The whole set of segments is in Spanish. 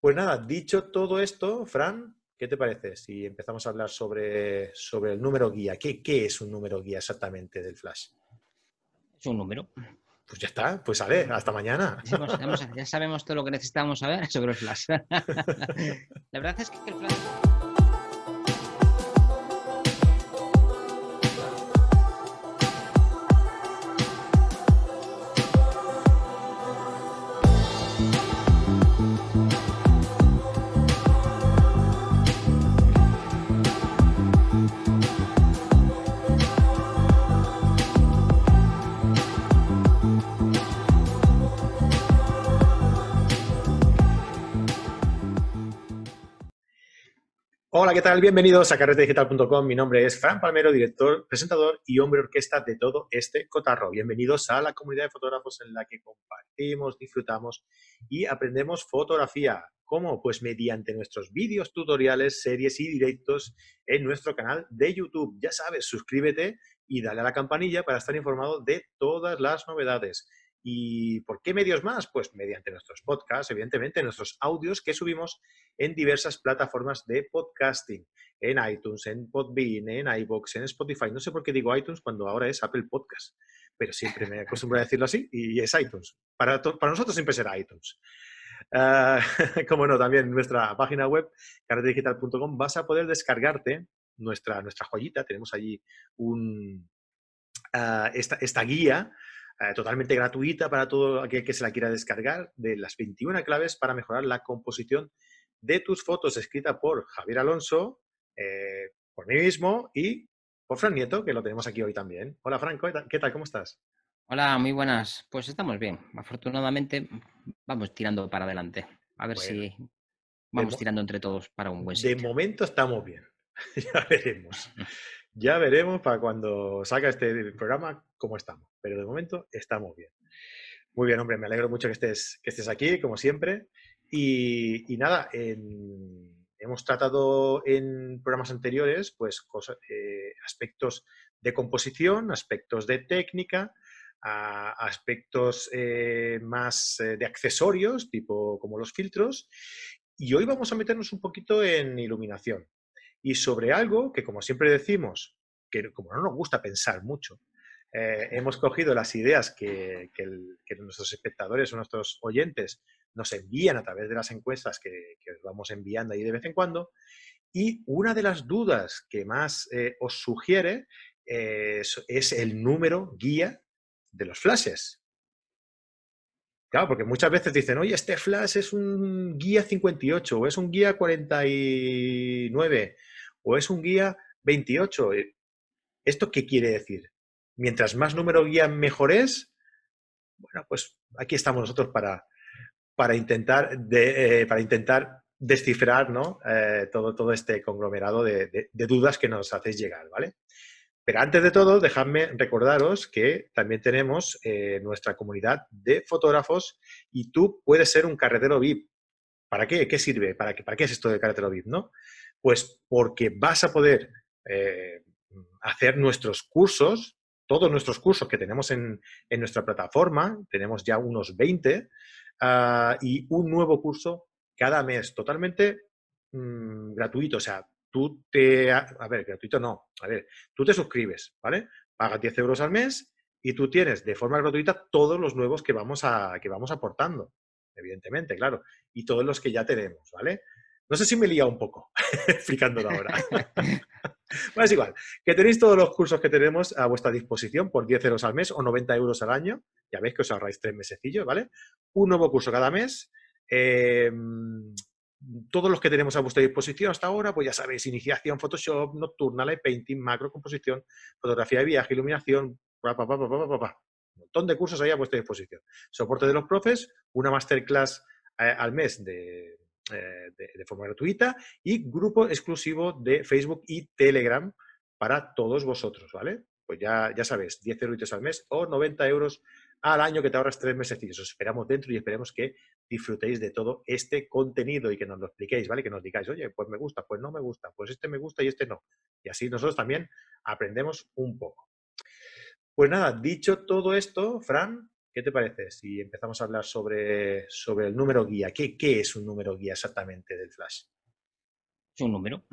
Pues nada, dicho todo esto, Fran, ¿qué te parece si empezamos a hablar sobre, sobre el número guía? ¿Qué, ¿Qué es un número guía exactamente del Flash? Es un número. Pues ya está, pues sale, hasta mañana. Ya sabemos todo lo que necesitamos saber sobre el Flash. La verdad es que el Flash... Hola, ¿qué tal? Bienvenidos a carretedigital.com. Mi nombre es Fran Palmero, director, presentador y hombre orquesta de todo este cotarro. Bienvenidos a la comunidad de fotógrafos en la que compartimos, disfrutamos y aprendemos fotografía. ¿Cómo? Pues mediante nuestros vídeos, tutoriales, series y directos en nuestro canal de YouTube. Ya sabes, suscríbete y dale a la campanilla para estar informado de todas las novedades. ¿Y por qué medios más? Pues mediante nuestros podcasts, evidentemente, nuestros audios que subimos en diversas plataformas de podcasting, en iTunes, en Podbean, en iBox, en Spotify. No sé por qué digo iTunes cuando ahora es Apple Podcast, pero siempre me acostumbro a decirlo así y es iTunes. Para, para nosotros siempre será iTunes. Ah, como no, también en nuestra página web, carretedigital.com, vas a poder descargarte nuestra, nuestra joyita. Tenemos allí un, ah, esta, esta guía eh, totalmente gratuita para todo aquel que se la quiera descargar, de las 21 claves para mejorar la composición de tus fotos, escrita por Javier Alonso, eh, por mí mismo y por Fran Nieto, que lo tenemos aquí hoy también. Hola, Franco, ¿qué tal? ¿Cómo estás? Hola, muy buenas. Pues estamos bien. Afortunadamente vamos tirando para adelante. A ver si vamos tirando entre todos para un buen sitio. De momento estamos bien. ya veremos. Ya veremos para cuando salga este programa cómo estamos. Pero de momento estamos bien. Muy bien, hombre, me alegro mucho que estés, que estés aquí, como siempre. Y, nada, hemos tratado en programas anteriores pues eh, aspectos de composición, aspectos de técnica, aspectos eh, más eh, de accesorios, tipo como los filtros. Y hoy vamos a meternos un poquito en iluminación y sobre algo que, como siempre decimos, que como no nos gusta pensar mucho, eh, hemos cogido las ideas que, nuestros espectadores o nuestros oyentes nos envían a través de las encuestas que, os vamos enviando ahí de vez en cuando. Y una de las dudas que más eh, os sugiere eh, es, el número guía de los flashes. Claro, porque muchas veces dicen, oye, este flash es un guía 58 o es un guía 49 o es un guía 28. Eh, ¿Esto qué quiere decir? Mientras más número guía mejor es, bueno, pues aquí estamos nosotros para, para, intentar, de, eh, para intentar descifrar ¿no? Eh, todo, todo este conglomerado de, dudas que nos hacéis llegar, ¿vale? Pero antes de todo, dejadme recordaros que también tenemos nuestra comunidad de fotógrafos y tú puedes ser un carretero VIP. ¿Para qué? ¿Qué sirve? ¿Para qué, para qué es esto de carretero VIP? ¿no? Pues porque vas a poder eh, hacer nuestros cursos, todos nuestros cursos que tenemos en, nuestra plataforma, tenemos ya unos 20, ah, y un nuevo curso cada mes, totalmente mm, gratuito. O sea, tú te... A ver, gratuito no. A ver, tú te suscribes, ¿vale? Pagas 10 euros al mes y tú tienes de forma gratuita todos los nuevos que vamos, a, que vamos aportando, evidentemente, claro, y todos los que ya tenemos, ¿vale? No sé si me he liado un poco explicándolo ahora. bueno, es igual. Que tenéis todos los cursos que tenemos a vuestra disposición por 10 euros al mes o 90 euros al año. Ya veis que os ahorráis tres mesecillos, ¿vale? Un nuevo curso cada mes. Em, todos los que tenemos a vuestra disposición hasta ahora, pues ya sabéis, iniciación, Photoshop, Nocturna, Light Painting, macro composición, fotografía de viaje, iluminación, pa, pa, pa, un montón de cursos ahí a vuestra disposición. Soporte de los profes, una masterclass eh, al mes de eh, de, forma gratuita y grupo exclusivo de Facebook y Telegram para todos vosotros, ¿vale? Pues ya, ya sabes, 10 euros al mes o 90 euros al año que te ahorras tres meses. Os esperamos dentro y esperemos que disfrutéis de todo este contenido y que nos lo expliquéis, ¿vale? Que nos digáis, oye, pues me gusta, pues no me gusta, pues este me gusta y este no. Y así nosotros también aprendemos un poco. Pues nada, dicho todo esto, Fran, ¿qué te parece si empezamos a hablar sobre, sobre el número guía? ¿Qué, ¿Qué es un número guía exactamente del flash? Es un número.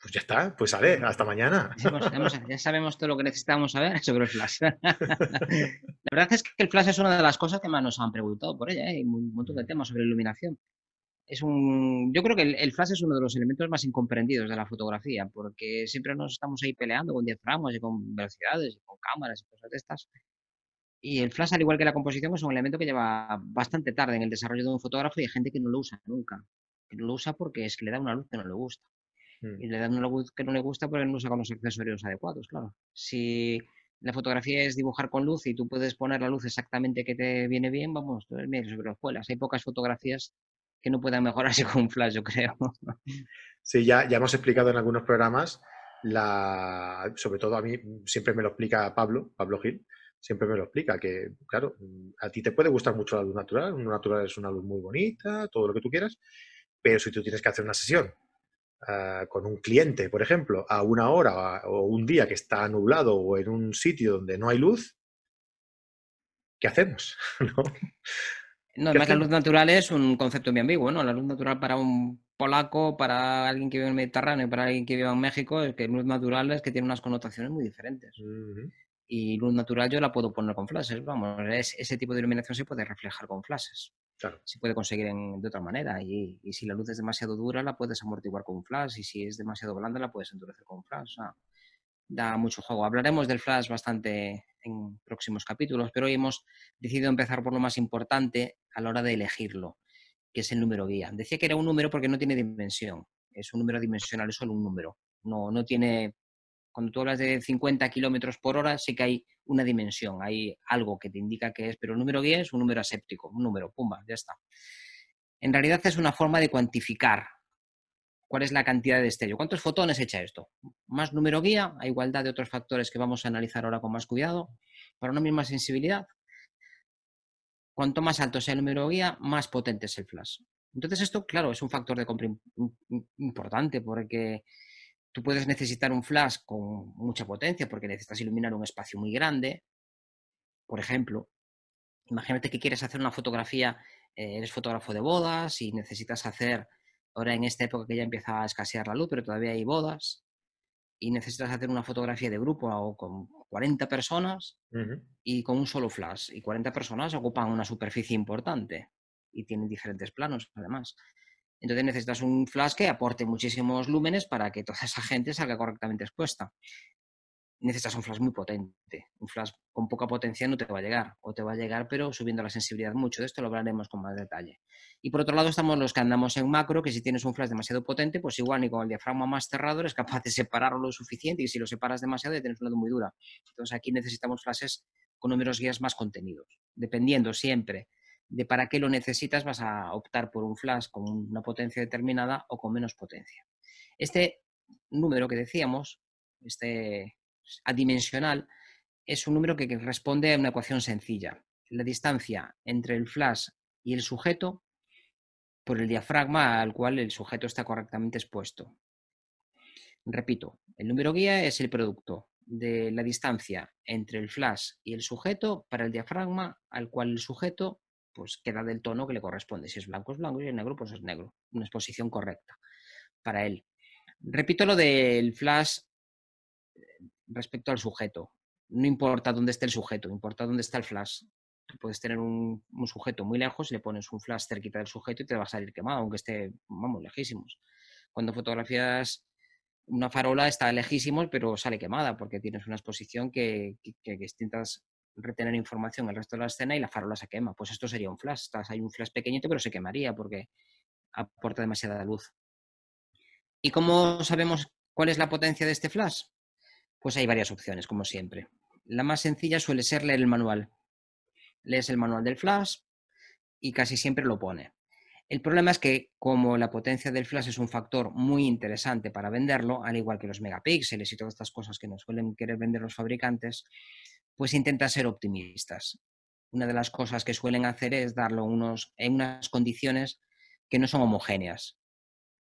Pues ya está, pues sale, hasta mañana. Ya sabemos todo lo que necesitamos saber sobre el flash. La verdad es que el flash es una de las cosas que más nos han preguntado por ella, ¿eh? hay un montón de temas sobre iluminación. Es un, yo creo que el, flash es uno de los elementos más incomprendidos de la fotografía, porque siempre nos estamos ahí peleando con diafragmas y con velocidades y con cámaras y cosas de estas. Y el flash, al igual que la composición, es un elemento que lleva bastante tarde en el desarrollo de un fotógrafo y hay gente que no lo usa nunca. Que no lo usa porque es que le da una luz que no le gusta. Mm. Y le da una luz que no le gusta porque no usa con los accesorios adecuados, claro. Si la fotografía es dibujar con luz y tú puedes poner la luz exactamente que te viene bien, vamos, tú eres sobre los puelas. Hay pocas fotografías que no puedan mejorarse con un flash, yo creo. Sí, ya, ya hemos explicado en algunos programas, la, sobre todo a mí, siempre me lo explica Pablo, Pablo Gil, siempre me lo explica, que claro, a ti te puede gustar mucho la luz natural, una natural es una luz muy bonita, todo lo que tú quieras, pero si tú tienes que hacer una sesión ah, con un cliente, por ejemplo, a una hora o un día que está nublado o en un sitio donde no hay luz, ¿qué hacemos? ¿No? además la luz natural es un concepto bien ambiguo, ¿no? La luz natural para un polaco, para alguien que vive en el Mediterráneo, para alguien que vive en México, es que luz natural es que tiene unas connotaciones muy diferentes y luz natural yo la puedo poner con flashes, vamos, ese tipo de iluminación se puede reflejar con flashes. Claro. Se puede conseguir de otra manera y, si la luz es demasiado dura la puedes amortiguar con flash y si es demasiado blanda la puedes endurecer con flash. da mucho juego. Hablaremos del flash bastante en próximos capítulos, pero hoy hemos decidido empezar por lo más importante a la hora de elegirlo, que es el número guía. Decía que era un número porque no tiene dimensión, es un número dimensional, es solo un número. No, no tiene cuando tú hablas de 50 kilómetros por hora, sí que hay una dimensión, hay algo que te indica que es, pero el número 10 es un número aséptico, un número, pumba, ya está. En realidad es una forma de cuantificar cuál es la cantidad de destello. ¿Cuántos fotones echa esto? Más número guía, a igualdad de otros factores que vamos a analizar ahora con más cuidado, para una misma sensibilidad. Cuanto más alto sea el número guía, más potente es el flash. Entonces esto, claro, es un factor de compra importante porque Tú puedes necesitar un flash con mucha potencia porque necesitas iluminar un espacio muy grande. Por ejemplo, imagínate que quieres hacer una fotografía, eh, eres fotógrafo de bodas y necesitas hacer, ahora en esta época que ya empieza a escasear la luz, pero todavía hay bodas, y necesitas hacer una fotografía de grupo o con 40 personas y con un solo flash. Y 40 personas ocupan una superficie importante y tienen diferentes planos, además. Entonces necesitas un flash que aporte muchísimos lúmenes para que toda esa gente salga correctamente expuesta. Necesitas un flash muy potente. Un flash con poca potencia no te va a llegar, o te va a llegar, pero subiendo la sensibilidad mucho. De esto lo hablaremos con más detalle. Y por otro lado estamos los que andamos en macro, que si tienes un flash demasiado potente, pues igual ni con el diafragma más cerrado eres capaz de separarlo lo suficiente, y si lo separas demasiado ya tienes una luz muy dura. Entonces aquí necesitamos flashes con números guías más contenidos, dependiendo siempre de para qué lo necesitas, vas a optar por un flash con una potencia determinada o con menos potencia. Este número que decíamos, este adimensional, es un número que responde a una ecuación sencilla. La distancia entre el flash y el sujeto por el diafragma al cual el sujeto está correctamente expuesto. Repito, el número guía es el producto de la distancia entre el flash y el sujeto para el diafragma al cual el sujeto pues queda del tono que le corresponde. Si es blanco es blanco y es negro pues es negro. Una exposición correcta para él. Repito lo del flash eh, respecto al sujeto. No importa dónde esté el sujeto, importa dónde está el flash. Tú puedes tener un, sujeto muy lejos le pones un flash cerquita del sujeto y te va a salir quemado, aunque esté, vamos, lejísimos. Cuando fotografías una farola está lejísimos, pero sale quemada porque tienes una exposición que, que, que distintas retener información el resto de la escena y la farola se quema. Pues esto sería un flash. Hay un flash pequeñito, pero se quemaría porque aporta demasiada luz. ¿Y cómo sabemos cuál es la potencia de este flash? Pues hay varias opciones, como siempre. La más sencilla suele ser leer el manual. Lees el manual del flash y casi siempre lo pone. El problema es que como la potencia del flash es un factor muy interesante para venderlo, al igual que los megapíxeles y todas estas cosas que nos suelen querer vender los fabricantes, pues intenta ser optimistas. Una de las cosas que suelen hacer es darlo unos, en unas condiciones que no son homogéneas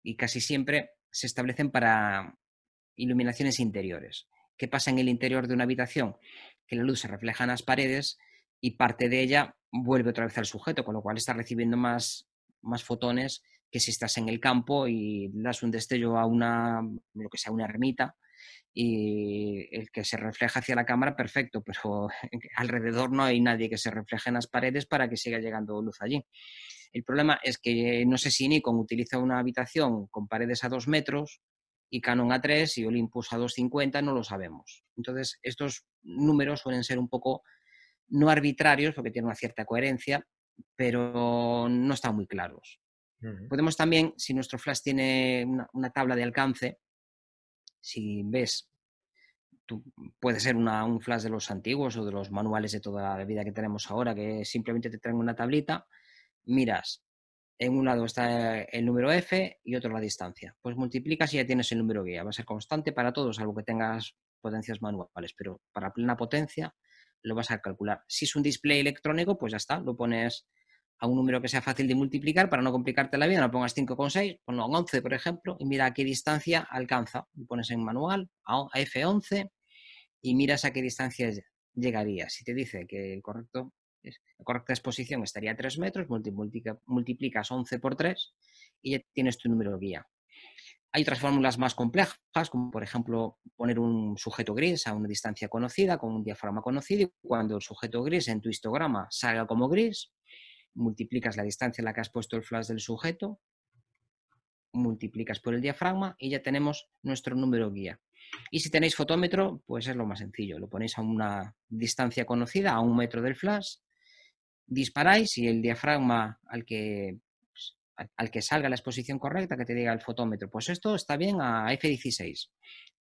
y casi siempre se establecen para iluminaciones interiores. ¿Qué pasa en el interior de una habitación? Que la luz se refleja en las paredes y parte de ella vuelve otra vez al sujeto, con lo cual está recibiendo más, más fotones que si estás en el campo y das un destello a una, lo que sea, una ermita y el que se refleja hacia la cámara, perfecto, pero alrededor no hay nadie que se refleje en las paredes para que siga llegando luz allí. El problema es que no sé si Nikon utiliza una habitación con paredes a dos metros y Canon a 3 y Olympus a 250, no lo sabemos. Entonces, estos números suelen ser un poco no arbitrarios, porque tienen una cierta coherencia, pero no están muy claros. Podemos también, si nuestro flash tiene una, tabla de alcance, si ves, puede ser un flash de los antiguos o de los manuales de toda la vida que tenemos ahora, que simplemente te traen una tablita, miras, en un lado está el número F y otro la distancia. Pues multiplicas y ya tienes el número guía. Va a ser constante para todos, salvo que tengas potencias manuales, pero para plena potencia lo vas a calcular. Si es un display electrónico, pues ya está, lo pones a un número que sea fácil de multiplicar para no complicarte la vida, no pongas 5,6, ponlo a 11, por ejemplo, y mira a qué distancia alcanza. Lo pones en manual a F11 y miras a qué distancia llegaría. Si te dice que el correcto la correcta exposición estaría a 3 metros, multiplicas 11 por 3 y ya tienes tu número guía. Hay otras fórmulas más complejas, como por ejemplo poner un sujeto gris a una distancia conocida con un diafragma conocido y cuando el sujeto gris en tu histograma salga como gris, multiplicas la distancia en la que has puesto el flash del sujeto, multiplicas por el diafragma y ya tenemos nuestro número guía. Y si tenéis fotómetro, pues es lo más sencillo. Lo ponéis a una distancia conocida, a un metro del flash, disparáis y el diafragma al que, pues, al que salga la exposición correcta, que te diga el fotómetro, pues esto está bien a F16.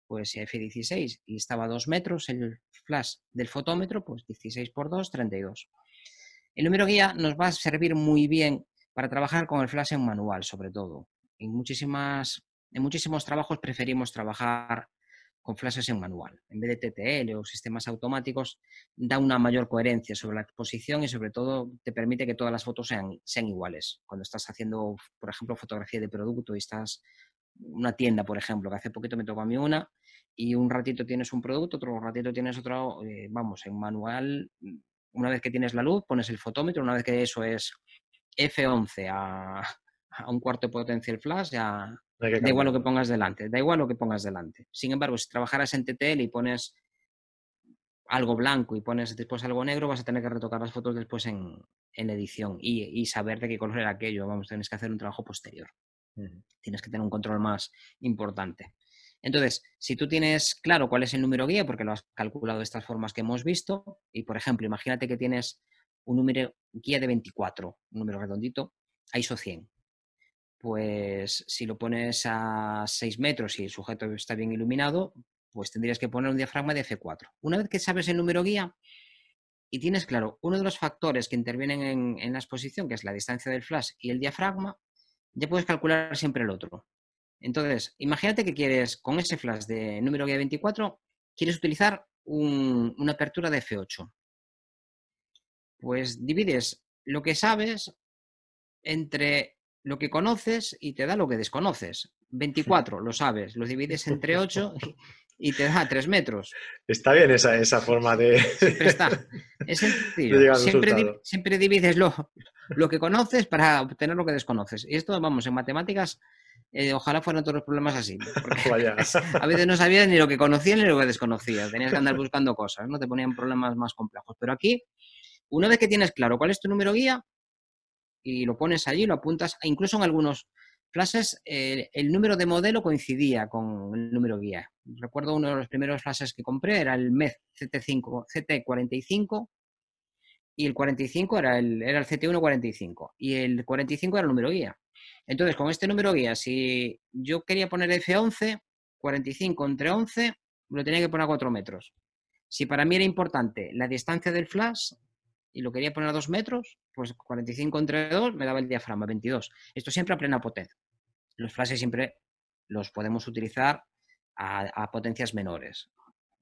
Pues si a F16 y estaba a 2 metros el flash del fotómetro, pues 16 por 2, 32. El número guía nos va a servir muy bien para trabajar con el flash en manual, sobre todo. En, muchísimas, en muchísimos trabajos preferimos trabajar con flashes en manual. En vez de TTL o sistemas automáticos, da una mayor coherencia sobre la exposición y sobre todo te permite que todas las fotos sean, sean iguales. Cuando estás haciendo, por ejemplo, fotografía de producto y estás una tienda, por ejemplo, que hace poquito me tocó a mí una, y un ratito tienes un producto, otro ratito tienes otro, eh, vamos, en manual, una vez que tienes la luz, pones el fotómetro, una vez que eso es F11 a, a un cuarto de potencia el flash, ya da igual lo que pongas delante, da igual lo que pongas delante. Sin embargo, si trabajaras en TTL y pones algo blanco y pones después algo negro, vas a tener que retocar las fotos después en, edición y, saber de qué color era aquello. Vamos, tienes que hacer un trabajo posterior. Tienes que tener un control más importante. Entonces, si tú tienes claro cuál es el número guía, porque lo has calculado de estas formas que hemos visto, y por ejemplo, imagínate que tienes un número guía de 24, un número redondito, ISO 100 pues si lo pones a 6 metros y el sujeto está bien iluminado, pues tendrías que poner un diafragma de F4. Una vez que sabes el número guía y tienes claro uno de los factores que intervienen en, la exposición, que es la distancia del flash y el diafragma, ya puedes calcular siempre el otro. Entonces, imagínate que quieres, con ese flash de número guía 24, quieres utilizar una apertura de F8. Pues divides lo que sabes entre lo que conoces y te da lo que desconoces. 24, lo sabes, lo divides entre 8 y te da 3 metros. Está bien esa, esa forma de... Siempre está. Es sencillo. Siempre, siempre, divides lo, lo, que conoces para obtener lo que desconoces. Y esto, vamos, en matemáticas, eh, ojalá fueran todos los problemas así. A veces no sabías ni lo que conocías ni lo que desconocías. Tenías que andar buscando cosas, ¿no? Te ponían problemas más complejos. Pero aquí, una vez que tienes claro cuál es tu número guía, y lo pones allí, lo apuntas, incluso en algunos flashes eh, el número de modelo coincidía con el número guía. Recuerdo uno de los primeros flashes que compré era el MEZ CT5, CT45 y el 45 era el, era el CT145 y el 45 era el número guía. Entonces, con este número guía, si yo quería poner F11, 45 entre 11, lo tenía que poner a 4 metros. Si para mí era importante la distancia del flash, y lo quería poner a 2 metros, pues 45 entre 2 me daba el diafragma, 22. Esto siempre a plena potencia. Los flashes siempre los podemos utilizar a, potencias menores.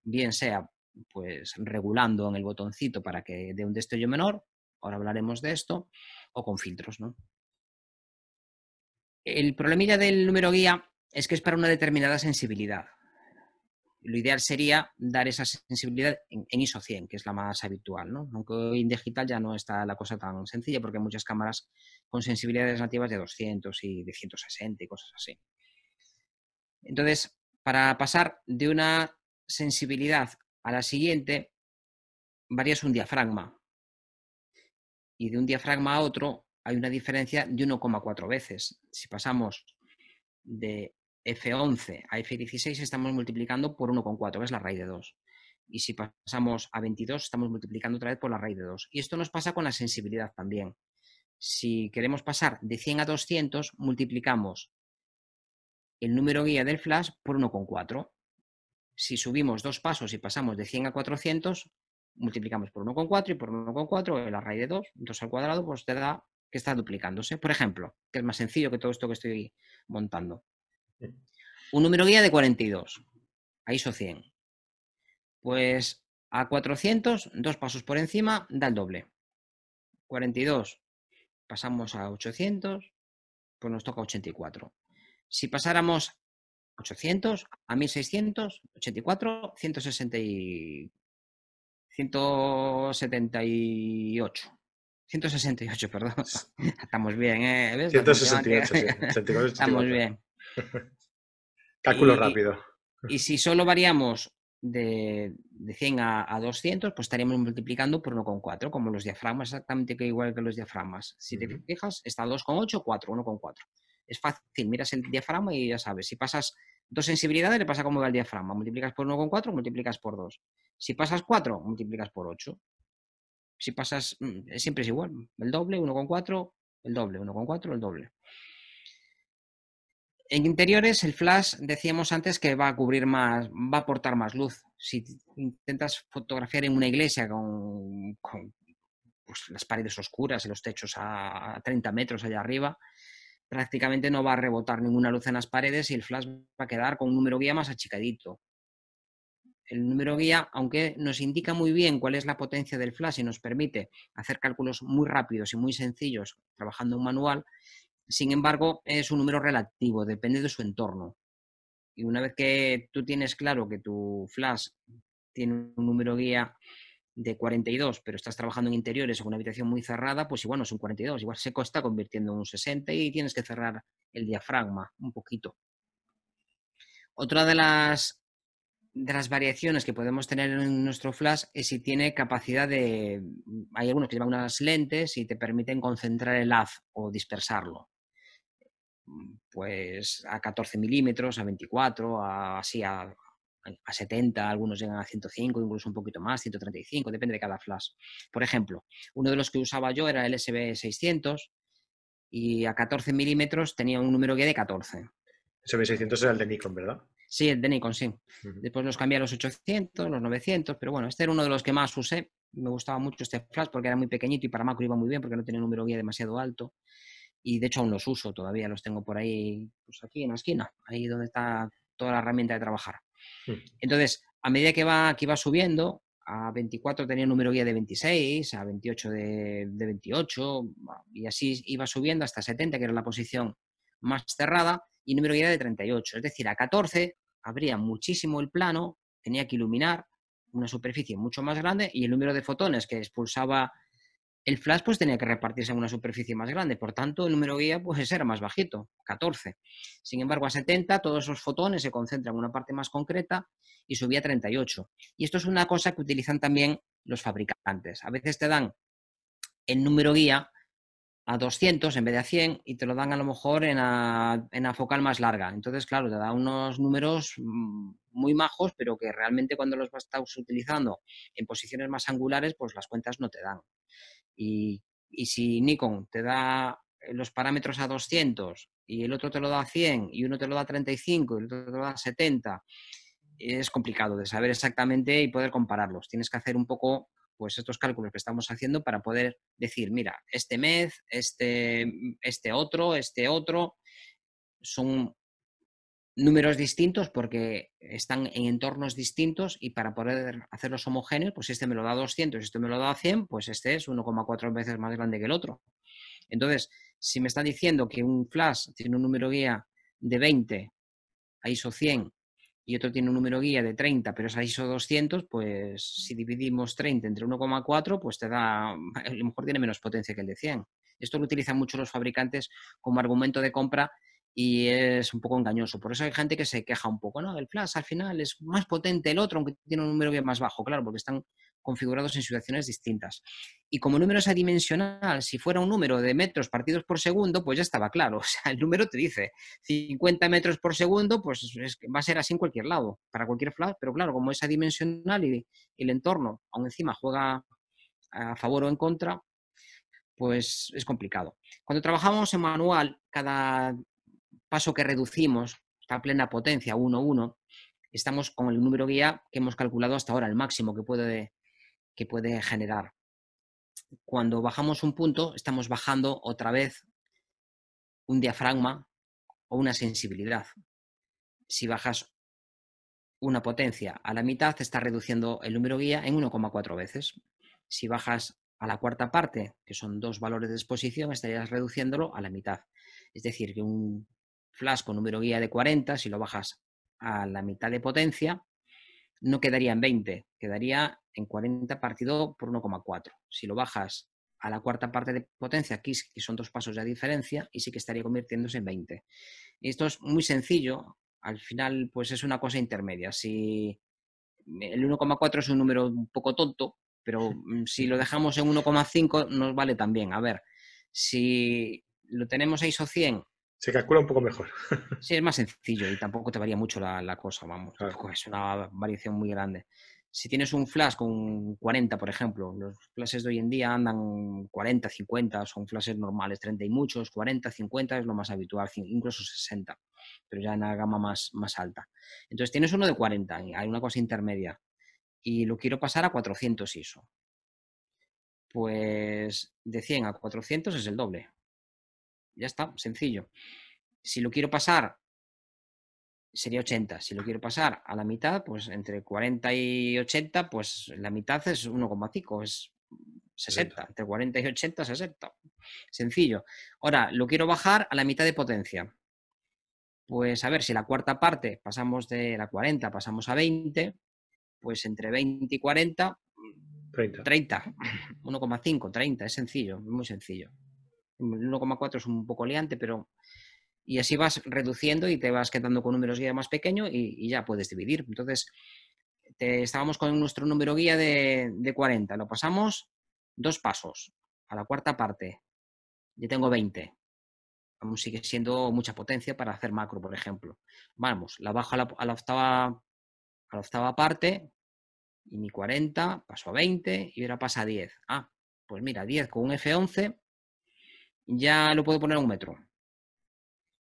Bien sea pues regulando en el botoncito para que dé un destello menor, ahora hablaremos de esto, o con filtros, ¿no? El problemilla del número guía es que es para una determinada sensibilidad. Lo ideal sería dar esa sensibilidad en, ISO 100, que es la más habitual, ¿no? Aunque hoy en digital ya no está la cosa tan sencilla porque hay muchas cámaras con sensibilidades nativas de 200 y de 160 y cosas así. Entonces, para pasar de una sensibilidad a la siguiente, varías un diafragma. Y de un diafragma a otro hay una diferencia de 1,4 veces. Si pasamos de F11 a F16 estamos multiplicando por 1,4, que es la raíz de 2. Y si pasamos a 22 estamos multiplicando otra vez por la raíz de 2. Y esto nos pasa con la sensibilidad también. Si queremos pasar de 100 a 200, multiplicamos el número guía del flash por 1,4. Si subimos dos pasos y pasamos de 100 a 400, multiplicamos por 1,4 y por 1,4 la raíz de 2, 2 al cuadrado, pues te da que está duplicándose. Por ejemplo, que es más sencillo que todo esto que estoy montando. Un número guía de 42, a ISO 100. Pues a 400, dos pasos por encima, da el doble. 42, pasamos a 800, pues nos toca 84. Si pasáramos 800 a 1600, 84, 160 178. 168, perdón. Estamos bien, ¿eh? 168, sí. Estamos bien. Cálculo rápido. Y si solo variamos de, 100 a, 200, pues estaríamos multiplicando por 1,4, como los diafragmas, exactamente igual que los diafragmas. Si te fijas, está 2,8, 4, 1,4. Es fácil, miras el diafragma y ya sabes. Si pasas dos sensibilidades, le pasa como va el diafragma. Multiplicas por 1,4, multiplicas por 2. Si pasas 4, multiplicas por 8. Si pasas, mm, siempre es igual. El doble, 1,4, el doble, 1,4, el doble. En interiores, el flash decíamos antes que va a cubrir más, va a aportar más luz. Si intentas fotografiar en una iglesia con, pues, las paredes oscuras y los techos a 30 metros allá arriba, prácticamente no va a rebotar ninguna luz en las paredes y el flash va a quedar con un número guía más achicadito. El número guía, aunque nos indica muy bien cuál es la potencia del flash y nos permite hacer cálculos muy rápidos y muy sencillos trabajando en manual, sin embargo, es un número relativo, depende de su entorno. Y una vez que tú tienes claro que tu flash tiene un número guía de 42, pero estás trabajando en interiores o en una habitación muy cerrada, pues igual no es un 42, igual se está convirtiendo en un 60 y tienes que cerrar el diafragma un poquito. Otra de las, de las variaciones que podemos tener en nuestro flash es si tiene capacidad de... Hay algunos que llevan unas lentes y te permiten concentrar el haz o dispersarlo pues a 14 milímetros, a 24, a, así a, a 70, algunos llegan a 105, incluso un poquito más, 135, depende de cada flash. Por ejemplo, uno de los que usaba yo era el SB600 y a 14 milímetros tenía un número guía de 14. SB600 era el de Nikon, ¿verdad? Sí, el de Nikon, sí. Después los cambié a los 800, los 900, pero bueno, este era uno de los que más usé. Me gustaba mucho este flash porque era muy pequeñito y para macro iba muy bien porque no tenía un número guía demasiado alto y de hecho aún los uso, todavía los tengo por ahí, pues aquí en la esquina, ahí donde está toda la herramienta de trabajar. Hmm. Entonces, a medida que va, que subiendo, a 24 tenía número guía de 26, a 28 de, de 28, y así iba subiendo hasta 70, que era la posición más cerrada, y número guía de 38. Es decir, a 14 abría muchísimo el plano, tenía que iluminar una superficie mucho más grande y el número de fotones que expulsaba el flash pues tenía que repartirse en una superficie más grande, por tanto el número guía pues era más bajito, 14. Sin embargo, a 70 todos esos fotones se concentran en una parte más concreta y subía a 38. Y esto es una cosa que utilizan también los fabricantes. A veces te dan el número guía a 200 en vez de a 100 y te lo dan a lo mejor en la, en focal más larga. Entonces, claro, te da unos números mm, muy majos, pero que realmente cuando los estás utilizando en posiciones más angulares, pues las cuentas no te dan. Y, si Nikon te da los parámetros a 200 y el otro te lo da a 100 y uno te lo da a 35 y el otro te lo da a 70, es complicado de saber exactamente y poder compararlos. Tienes que hacer un poco pues estos cálculos que estamos haciendo para poder decir, mira, este mes, este, este otro, este otro, son números distintos porque están en entornos distintos y para poder hacerlos homogéneos, pues este me lo da 200 y este me lo da 100, pues este es 1,4 veces más grande que el otro. Entonces, si me están diciendo que un flash tiene un número guía de 20 a ISO 100 y otro tiene un número guía de 30, pero es ISO 200, pues si dividimos 30 entre 1,4, pues te da, a lo mejor tiene menos potencia que el de 100. Esto lo utilizan mucho los fabricantes como argumento de compra y es un poco engañoso. Por eso hay gente que se queja un poco, ¿no? El flash al final es más potente el otro, aunque tiene un número guía más bajo, claro, porque están configurados en situaciones distintas. Y como número es adimensional, si fuera un número de metros partidos por segundo, pues ya estaba claro. O sea, el número te dice 50 metros por segundo, pues va a ser así en cualquier lado, para cualquier flash, pero claro, como es adimensional y el entorno aún encima juega a favor o en contra, pues es complicado. Cuando trabajamos en manual, cada paso que reducimos está a plena potencia, 1-1, estamos con el número guía que hemos calculado hasta ahora, el máximo que puede, que puede generar. Cuando bajamos un punto, estamos bajando otra vez un diafragma o una sensibilidad. Si bajas una potencia a la mitad, está reduciendo el número guía en 1,4 veces. Si bajas a la cuarta parte, que son dos valores de exposición, estarías reduciéndolo a la mitad. Es decir, que un flash con número guía de 40, si lo bajas a la mitad de potencia, no quedaría en 20, quedaría en 40 partido por 1,4. Si lo bajas a la cuarta parte de potencia, aquí que son dos pasos de diferencia, y sí que estaría convirtiéndose en 20. Y esto es muy sencillo, al final pues es una cosa intermedia. Si el 1,4 es un número un poco tonto, pero mm, si lo dejamos en 1,5 nos vale también. A ver, si lo tenemos a ISO 100 se calcula un poco mejor. Sí, es más sencillo y tampoco te varía mucho la, cosa, vamos. Es una variación muy grande. Si tienes un flash con 40, por ejemplo, los flashes de hoy en día andan 40, 50, son flashes normales, 30 y muchos, 40, 50 es lo más habitual, incluso 60, pero ya en la gama más, más alta. Entonces tienes uno de 40, hay una cosa intermedia, y lo quiero pasar a 400 ISO. Pues de 100 a 400 es el doble. Ya está, sencillo. Si lo quiero pasar, sería 80. Si lo quiero pasar a la mitad, pues entre 40 y 80, pues la mitad es 1,5, es 60. Entre 40 y 80, 60. Sencillo. Ahora, lo quiero bajar a la mitad de potencia. Pues a ver, si la cuarta parte pasamos de la 40, pasamos a 20, pues entre 20 y 40, 30. 30. 1,5, 30, es sencillo, muy sencillo. El 1,4 es un poco liante, pero... Y así vas reduciendo y te vas quedando con números guía más pequeños y, ya puedes dividir. Entonces, estábamos con nuestro número guía de, de 40. Lo pasamos dos pasos a la cuarta parte. Ya tengo 20. Aún sigue siendo mucha potencia para hacer macro, por ejemplo. Vamos, la bajo a la, a la octava, a la octava parte y mi 40 paso a 20 y ahora pasa a 10. Ah, pues mira, 10 con un F11 ya lo puedo poner a un metro.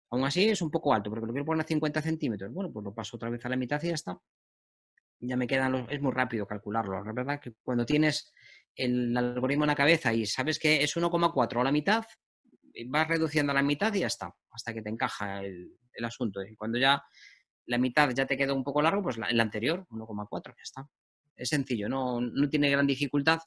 Aún así es un poco alto, porque lo quiero poner a 50 centímetros. Bueno, pues lo paso otra vez a la mitad y ya está. Ya me quedan los... Es muy rápido calcularlo. La verdad que cuando tienes el algoritmo en la cabeza y sabes que es 1,4 a la mitad, vas reduciendo a la mitad y ya está, hasta que te encaja el, asunto. Y cuando ya la mitad ya te quedó un poco largo, pues el anterior, 1,4, ya está. Es sencillo, no, tiene gran dificultad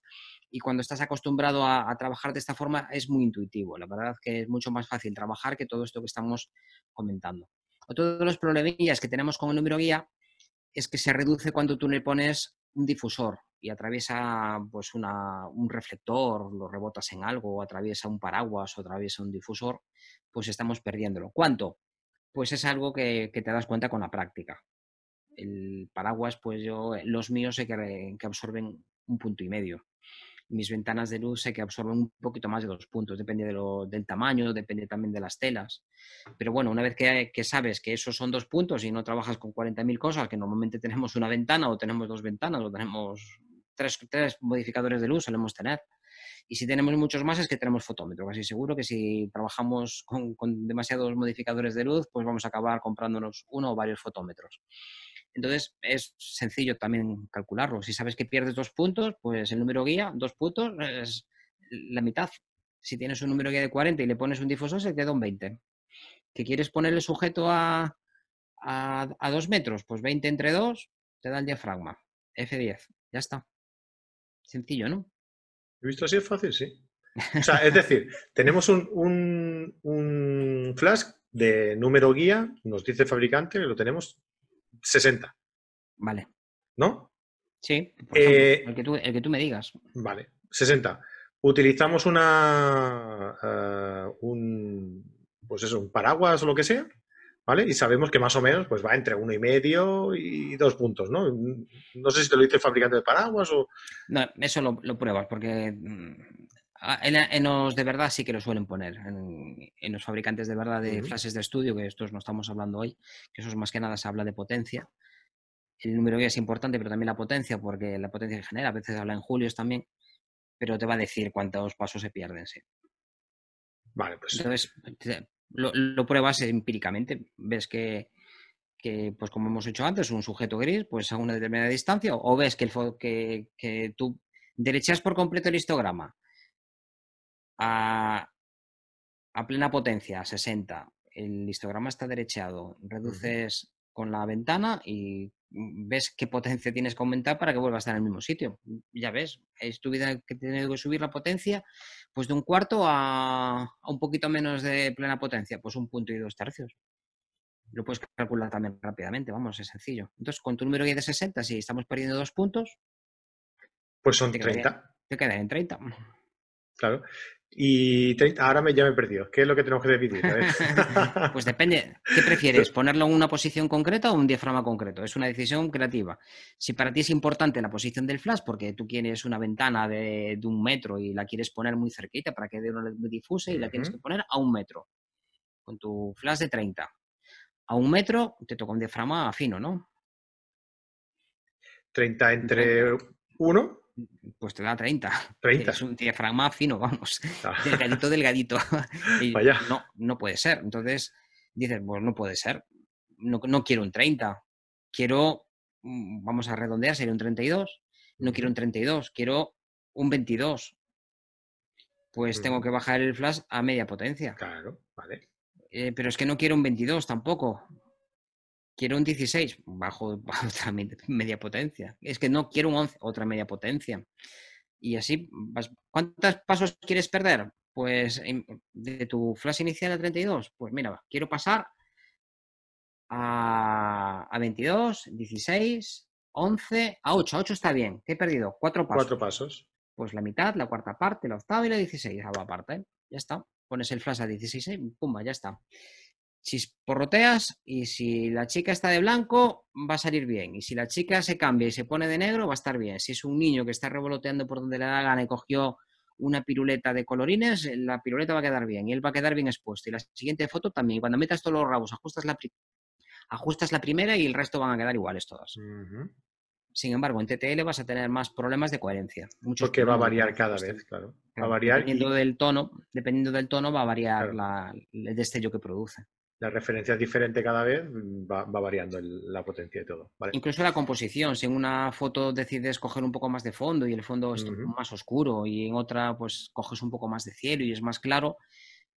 y cuando estás acostumbrado a, trabajar de esta forma es muy intuitivo. La verdad que es mucho más fácil trabajar que todo esto que estamos comentando. Otro de los problemillas que tenemos con el número guía es que se reduce cuando tú le pones un difusor y atraviesa pues un reflector, lo rebotas en algo, o atraviesa un paraguas o atraviesa un difusor, pues estamos perdiéndolo. ¿Cuánto? Pues es algo que, te das cuenta con la práctica. El paraguas, pues yo, los míos sé que, que absorben un punto y medio mis ventanas de luz sé que absorben un poquito más de dos puntos, depende del tamaño, depende también de las telas. Pero bueno, una vez que, sabes que esos son dos puntos y no trabajas con 40.000 cosas, que normalmente tenemos una ventana o tenemos dos ventanas o tenemos tres, tres modificadores de luz, solemos tener. Y si tenemos muchos más es que tenemos fotómetro. Casi seguro que si trabajamos con, con demasiados modificadores de luz, pues vamos a acabar comprándonos uno o varios fotómetros. Entonces es sencillo también calcularlo. Si sabes que pierdes dos puntos, pues el número guía, dos puntos, es la mitad. Si tienes un número guía de 40 y le pones un difusor, se queda un 20. ¿Que quieres ponerle sujeto a, a, dos metros? Pues 20 entre 2 te da el diafragma. F10. Ya está. Sencillo, ¿no? He visto así es fácil, sí. O sea, es decir, tenemos un, un, un, flash de número guía, nos dice el fabricante lo tenemos 60. Vale. ¿No? Sí, Eh, el, que tú, el que tú me digas. Vale, 60. Utilizamos una, eh, un, pues eso, un paraguas o lo que sea, ¿vale? Y sabemos que más o menos pues va entre uno y medio y dos puntos, ¿no? No sé si te lo dice el fabricante de paraguas o... No, eso lo, lo pruebas, porque mm, en, en los de verdad sí que lo suelen poner. En, en los fabricantes de verdad de flashes de estudio, que estos no estamos hablando hoy, que eso es más que nada se habla de potencia. El número guía es importante, pero también la potencia, porque la potencia que genera, a veces habla en julios también, pero te va a decir cuántos pasos se pierden, sí. Vale, pues Entonces, lo, lo pruebas empíricamente. Ves que, que, pues como hemos hecho antes, un sujeto gris, pues a una determinada distancia, o ves que, el, que, que tú derechas por completo el histograma a, a plena potencia, a 60, el histograma está derechado, reduces con la ventana y mm, ves qué potencia tienes que aumentar para que vuelva a estar en el mismo sitio. Ya ves, es tu vida que tiene que subir la potencia pues de un cuarto a, a un poquito menos de plena potencia, pues un punto y dos tercios. Lo puedes calcular también rápidamente, vamos, es sencillo. Entonces, con tu número de 60, si estamos perdiendo dos puntos, pues son te quedaría- 30, te quedan en 30. claro. Y 30, ahora me, ya me he perdido. ¿Qué es lo que tenemos que ver. Pues depende, ¿qué prefieres? ¿Ponerlo en una posición concreta o un diafragma concreto? Es una decisión creativa. Si para ti es importante la posición del flash, porque tú quieres una ventana de, de un metro y la quieres poner muy cerquita para que dé una luz muy difusa y la tienes que poner a un metro, con tu flash de 30. A un metro te toca un diafragma fino, ¿no? 30 entre 1, Pues te da 30. 30. Es un diafragma fino, vamos. Ah, Delgadito, delgadito. Y Vaya. no, no puede ser. Entonces dices, pues no puede ser. No, no quiero un 30. Quiero, mm, vamos a redondear, sería un 32. No quiero un 32, quiero un 22. Pues tengo que bajar el flash a media potencia. Claro, vale. Eh, pero es que no quiero un 22 tampoco. Quiero un 16, bajo, bajo otra me- media potencia. Es que no quiero un 11, otra media potencia. Y así, vas- ¿cuántos pasos quieres perder? Pues em, de tu flash inicial a 32, pues mira, quiero pasar a, a 22, 16, 11, a 8. A 8 está bien. ¿Qué he perdido? Cuatro pasos. Cuatro pasos. Pues la mitad, la cuarta parte, la octava y la 16 a la parte. Ya está. Pones el flash a 16 y pumba, ya está. Chisporroteas y si la chica está de blanco, va a salir bien. Y si la chica se cambia y se pone de negro, va a estar bien. Si es un niño que está revoloteando por donde le da la gana y cogió una piruleta de colorines, la piruleta va a quedar bien y él va a quedar bien expuesto. Y la siguiente foto también. Cuando metas todos los rabos, ajustas la, ajustas la primera y el resto van a quedar iguales todas. Sin embargo, en TTL vas a tener más problemas de coherencia. Muchos Porque va a variar cada vez, claro. Va a variar y dependiendo del tono, dependiendo del tono va a variar Claro. la- el destello que produce. La referencia es diferente cada vez, va, va variando el- la potencia y todo. Vale. Incluso la composición, si en una foto decides coger un poco más de fondo y el fondo es más oscuro y en otra pues coges un poco más de cielo y es más claro,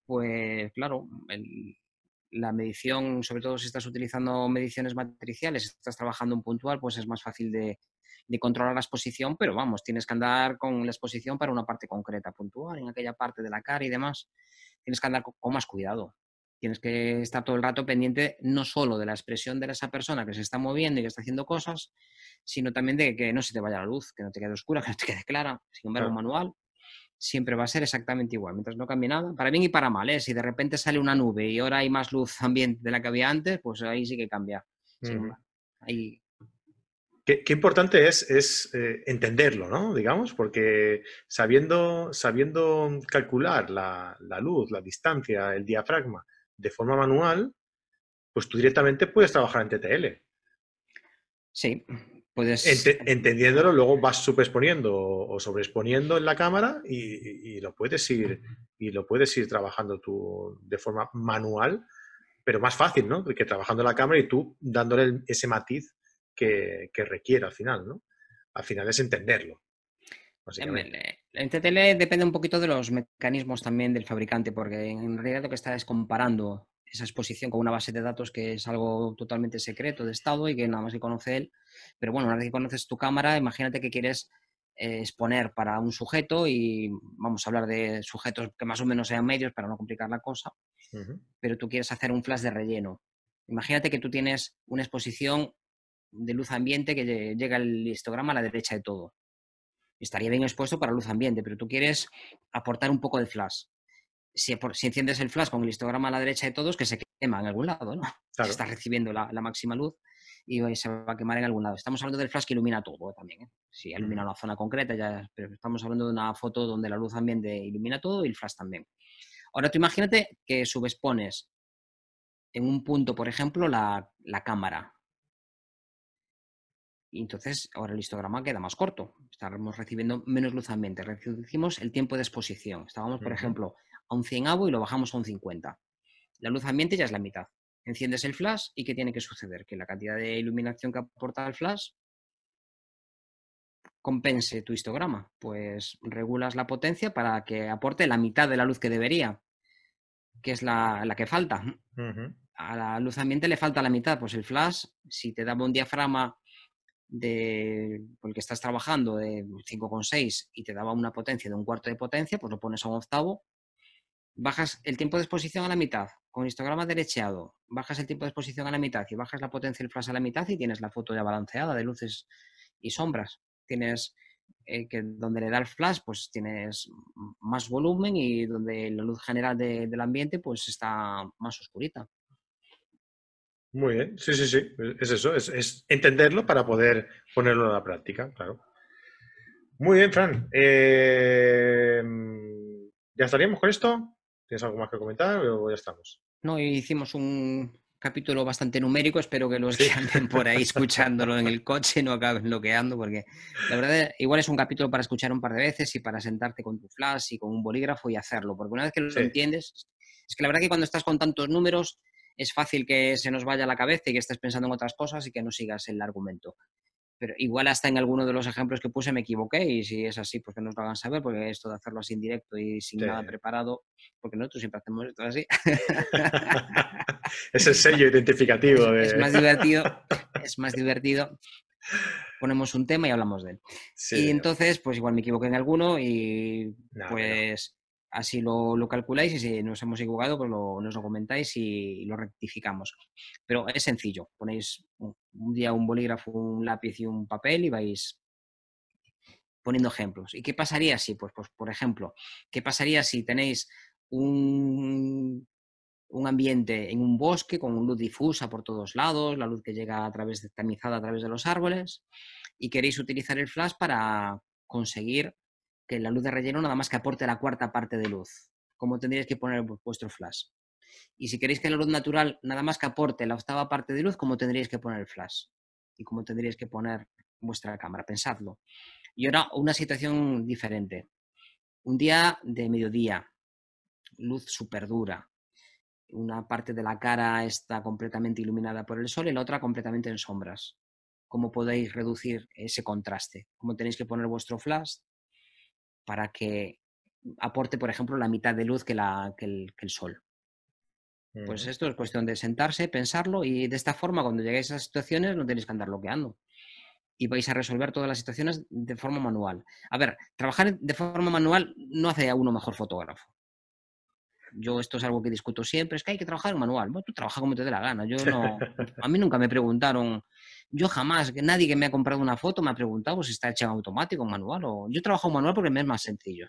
pues claro, el- la medición, sobre todo si estás utilizando mediciones matriciales, si estás trabajando en puntual, pues es más fácil de, de controlar la exposición, pero vamos, tienes que andar con la exposición para una parte concreta, puntual, en aquella parte de la cara y demás, tienes que andar co- con más cuidado. Tienes que estar todo el rato pendiente no solo de la expresión de esa persona que se está moviendo y que está haciendo cosas, sino también de que no se te vaya la luz, que no te quede oscura, que no te quede clara. Sin embargo, un manual siempre va a ser exactamente igual, mientras no cambie nada, para bien y para mal. ¿eh? Si de repente sale una nube y ahora hay más luz también de la que había antes, pues ahí sí que cambia. Embargo, ahí Qué, qué importante es, es eh, entenderlo, ¿no? Digamos, porque sabiendo, sabiendo calcular la, la luz, la distancia, el diafragma de forma manual, pues tú directamente puedes trabajar en TTL. sí, puedes... Ente- entendiéndolo, luego vas superexponiendo o sobreexponiendo en la cámara y, y- y lo puedes ir y lo puedes ir trabajando tú de forma manual, pero más fácil, ¿no? Que trabajando en la cámara y tú dándole ese matiz que, que requiere al final, ¿no? Al final es entenderlo. En TTL depende un poquito de los mecanismos también del fabricante, porque en realidad lo que está es comparando esa exposición con una base de datos que es algo totalmente secreto de estado y que nada más que conoce él. Pero bueno, una vez que conoces tu cámara, imagínate que quieres eh, exponer para un sujeto y vamos a hablar de sujetos que más o menos sean medios para no complicar la cosa, pero tú quieres hacer un flash de relleno. Imagínate que tú tienes una exposición de luz ambiente que llega el histograma a la derecha de todo. Estaría bien expuesto para luz ambiente, pero tú quieres aportar un poco de flash. Si, si enciendes el flash con el histograma a la derecha de todos, que se quema en algún lado, ¿no? Está recibiendo la, máxima luz y se va a quemar en algún lado. Estamos hablando del flash que ilumina todo también. ¿eh? Si ilumina una zona concreta, ya, pero estamos hablando de una foto donde la luz ambiente ilumina todo y el flash también. Ahora tú imagínate que subexpones en un punto, por ejemplo, la, cámara. Y entonces ahora el histograma queda más corto. Estamos recibiendo menos luz ambiente. Reducimos el tiempo de exposición. Estábamos, por ejemplo, a un 100 avo y lo bajamos a un 50. La luz ambiente ya es la mitad. Enciendes el flash y ¿qué tiene que suceder? Que la cantidad de iluminación que aporta el flash compense tu histograma. Pues regulas la potencia para que aporte la mitad de la luz que debería, que es la, que falta. A la luz ambiente le falta la mitad. Pues el flash, si te daba un diafragma de, por el que estás trabajando de 5,6 y te daba una potencia de un cuarto de potencia, pues lo pones a un octavo, bajas el tiempo de exposición a la mitad, con histograma derecheado, bajas el tiempo de exposición a la mitad y bajas la potencia del flash a la mitad y tienes la foto ya balanceada de luces y sombras. Tienes eh, que donde le da el flash, pues tienes más volumen y donde la luz general del ambiente, pues está más oscurita. Muy bien, sí, sí, sí, es eso, es, entenderlo para poder ponerlo a la práctica, claro. Muy bien, Fran. Eh, ¿Ya estaríamos con esto? ¿Tienes algo más que comentar o ya estamos? No, hicimos un capítulo bastante numérico, espero que los que anden por ahí escuchándolo en el coche no acaben bloqueando, porque la verdad igual es un capítulo para escuchar un par de veces y para sentarte con tu flash y con un bolígrafo y hacerlo, porque una vez que lo entiendes, es que la verdad que cuando estás con tantos números es fácil que se nos vaya la cabeza y que estés pensando en otras cosas y que no sigas el argumento pero igual hasta en alguno de los ejemplos que puse me equivoqué y si es así, pues que nos lo hagan saber, porque esto de hacerlo así en directo y sin nada preparado, porque nosotros siempre hacemos esto así. es el sello identificativo. Es, más divertido, es más divertido. Ponemos un tema y hablamos de él. Y entonces, pues igual me equivoqué en alguno y pues así lo, calculáis y si nos hemos equivocado, pues nos lo comentáis y lo rectificamos. Pero es sencillo, ponéis un día un bolígrafo, un lápiz y un papel y vais poniendo ejemplos. ¿Y qué pasaría si, pues, pues por ejemplo, qué pasaría si tenéis un, un ambiente en un bosque con luz difusa por todos lados, la luz que llega a través de, tamizada a través de los árboles, y queréis utilizar el flash para conseguir la luz de relleno nada más que aporte la cuarta parte de luz, como tendríais que poner vuestro flash. Y si queréis que la luz natural nada más que aporte la octava parte de luz, ¿cómo tendríais que poner el flash? Y cómo tendríais que poner vuestra cámara, pensadlo. Y ahora una situación diferente. Un día de mediodía, luz súper dura. Una parte de la cara está completamente iluminada por el sol y la otra completamente en sombras. ¿Cómo podéis reducir ese contraste? ¿Cómo tenéis que poner vuestro flash? Para que aporte, por ejemplo, la mitad de luz que, el, sol. Pues esto es cuestión de sentarse, pensarlo y de esta forma, cuando lleguéis a esas situaciones, no tenéis que andar bloqueando. Y vais a resolver todas las situaciones de forma manual. A ver, trabajar de forma manual no hace a uno mejor fotógrafo. Yo esto es algo que discuto siempre, es que hay que trabajar en manual. Bueno, tú trabaja como te dé la gana. Yo no, a mí nunca me preguntaron, yo jamás, nadie que me ha comprado una foto me ha preguntado si está hecha en automático, en manual. O... Yo trabajo en manual porque me es más sencillo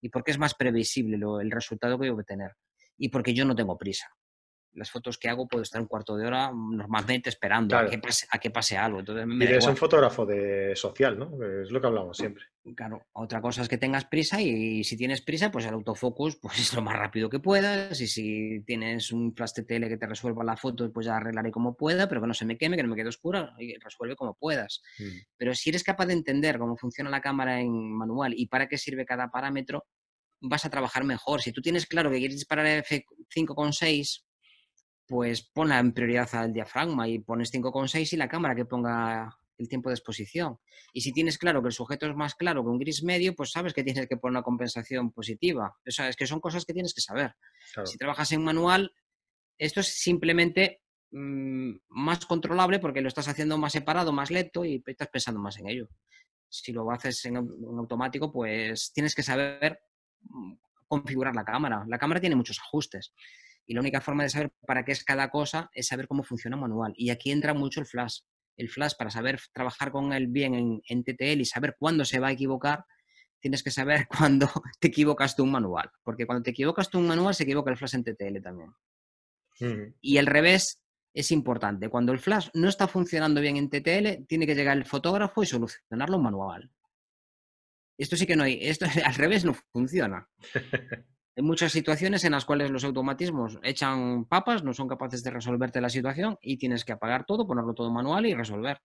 y porque es más previsible el resultado que voy a obtener y porque yo no tengo prisa las fotos que hago puedo estar un cuarto de hora normalmente esperando a, que pase, algo. Entonces, y eres un fotógrafo de social, ¿no? Es lo que hablamos siempre. Claro, otra cosa es que tengas prisa y si tienes prisa, pues el autofocus pues es lo más rápido que puedas y si tienes un flash tele que te resuelva la foto, pues ya arreglaré como pueda, pero que no se me queme, que no me quede oscura y resuelve como puedas. Mm. Pero si eres capaz de entender cómo funciona la cámara en manual y para qué sirve cada parámetro, vas a trabajar mejor. Si tú tienes claro que quieres disparar F5.6 pues ponla en prioridad al diafragma y pones 5,6 y la cámara que ponga el tiempo de exposición. Y si tienes claro que el sujeto es más claro que un gris medio, pues sabes que tienes que poner una compensación positiva. O sea, es que son cosas que tienes que saber. Si trabajas en manual, esto es simplemente mm, más controlable porque lo estás haciendo más separado, más lento y estás pensando más en ello. Si lo haces en, en automático, pues tienes que saber mm, configurar la cámara. La cámara tiene muchos ajustes. Y la única forma de saber para qué es cada cosa es saber cómo funciona manual. Y aquí entra mucho el flash. el flash para saber trabajar con él bien en, en TTL y saber cuándo se va a equivocar, tienes que saber cuándo te equivocas tú un manual. Porque cuando te equivocas tú un manual, se equivoca el flash en TTL también. Y al revés es importante. Cuando el flash no está funcionando bien en TTL, tiene que llegar el fotógrafo y solucionarlo en manual. Esto sí que no hay, esto al revés no funciona. Hay muchas situaciones en las cuales los automatismos echan papas, no son capaces de resolverte la situación y tienes que apagar todo, ponerlo todo manual y resolver.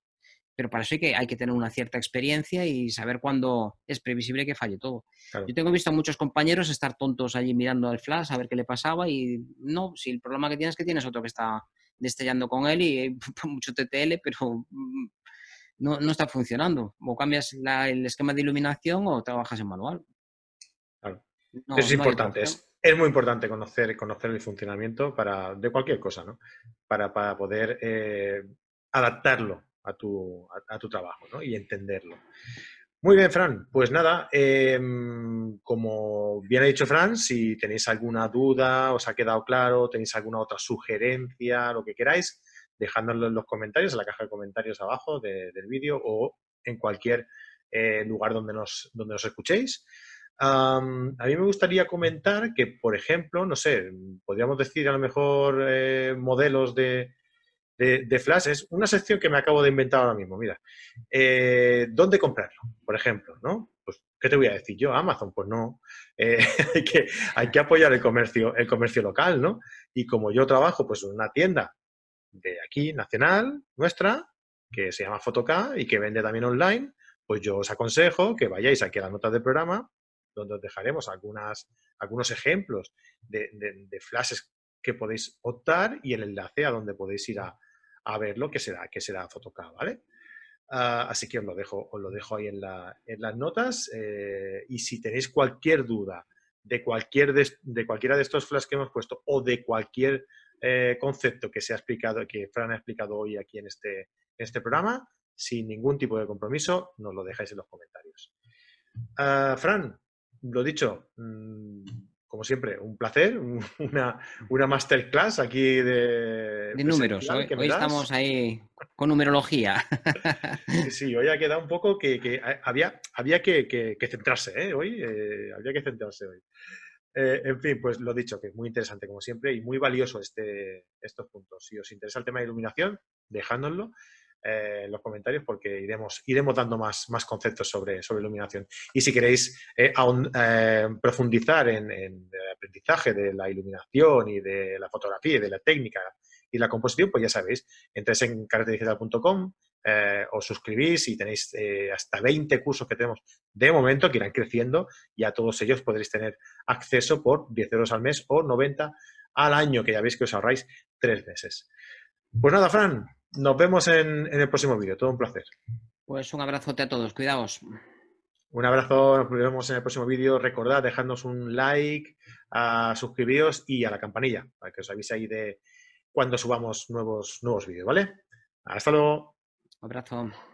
Pero para eso hay que, hay que tener una cierta experiencia y saber cuándo es previsible que falle todo. Yo tengo visto a muchos compañeros estar tontos allí mirando al flash a ver qué le pasaba y no, si el problema que tienes es que tienes otro que está destellando con él y hay mucho TTL, pero mm, no, no está funcionando. O cambias el esquema de iluminación o trabajas en manual. Es importante, es, es, muy importante conocer, conocer el funcionamiento para, de cualquier cosa, ¿no? Para, para poder eh, adaptarlo a tu, a, tu trabajo ¿no? y entenderlo. Muy bien, Fran. Pues nada, em, como bien ha dicho Fran, si tenéis alguna duda, os ha quedado claro, tenéis alguna otra sugerencia, lo que queráis, dejádnoslo en los comentarios, en la caja de comentarios abajo del vídeo o en cualquier eh, lugar donde nos, donde nos escuchéis. A mí me gustaría comentar que, por ejemplo, no sé, podríamos decir a lo mejor eh, modelos de, de, es una sección que me acabo de inventar ahora mismo. Mira, eh, ¿dónde comprarlo? Por ejemplo, ¿no? Pues, ¿qué te voy a decir yo? Amazon, pues no. Eh, hay, que, hay que apoyar el comercio, el comercio local, ¿no? Y como yo trabajo, pues, en una tienda de aquí, nacional, nuestra, que se llama Fotoca y que vende también online, pues yo os aconsejo que vayáis aquí a las notas del programa, donde os dejaremos algunas, algunos ejemplos de, de flashes que podéis optar y el enlace a donde podéis ir a, a verlo, que será, que será Photocad, ¿vale? Ah, así que os lo dejo, os lo dejo ahí en, las notas. Eh, y si tenéis cualquier duda de, cualquier de, cualquiera de estos flashes que hemos puesto o de cualquier eh, concepto que se ha explicado, que Fran ha explicado hoy aquí en este, en este programa, sin ningún tipo de compromiso, nos lo dejáis en los comentarios. Ah, Fran, lo dicho, mm, como siempre, un placer, una, una masterclass aquí de... De números, hoy, estamos ahí con numerología. Sí, hoy ha quedado un poco que, había, había que, centrarse, ¿eh? Hoy eh, había que centrarse hoy. Eh, en fin, pues lo dicho, que es muy interesante como siempre y muy valioso este, estos puntos. Si os interesa el tema de iluminación, dejádnoslo. Eh, los comentarios porque iremos, iremos dando más, más conceptos sobre, sobre iluminación. Y si queréis eh, aún, eh, profundizar en, el aprendizaje de la iluminación y de la fotografía y de la técnica y la composición, pues ya sabéis, entréis en carretedigital.com, os suscribís y tenéis hasta 20 cursos que tenemos de momento que irán creciendo y a todos ellos podréis tener acceso por 10 euros al mes o 90 al año, que ya veis que os ahorráis tres meses. Pues nada, Fran, nos vemos en, el próximo vídeo. Todo un placer. Pues un abrazote a todos. Cuidaos. Un abrazo, nos vemos en el próximo vídeo. Recordad, dejadnos un like, a suscribiros y a la campanilla para que os avise ahí de cuando subamos nuevos, nuevos vídeos, ¿vale? Hasta luego. Un abrazo.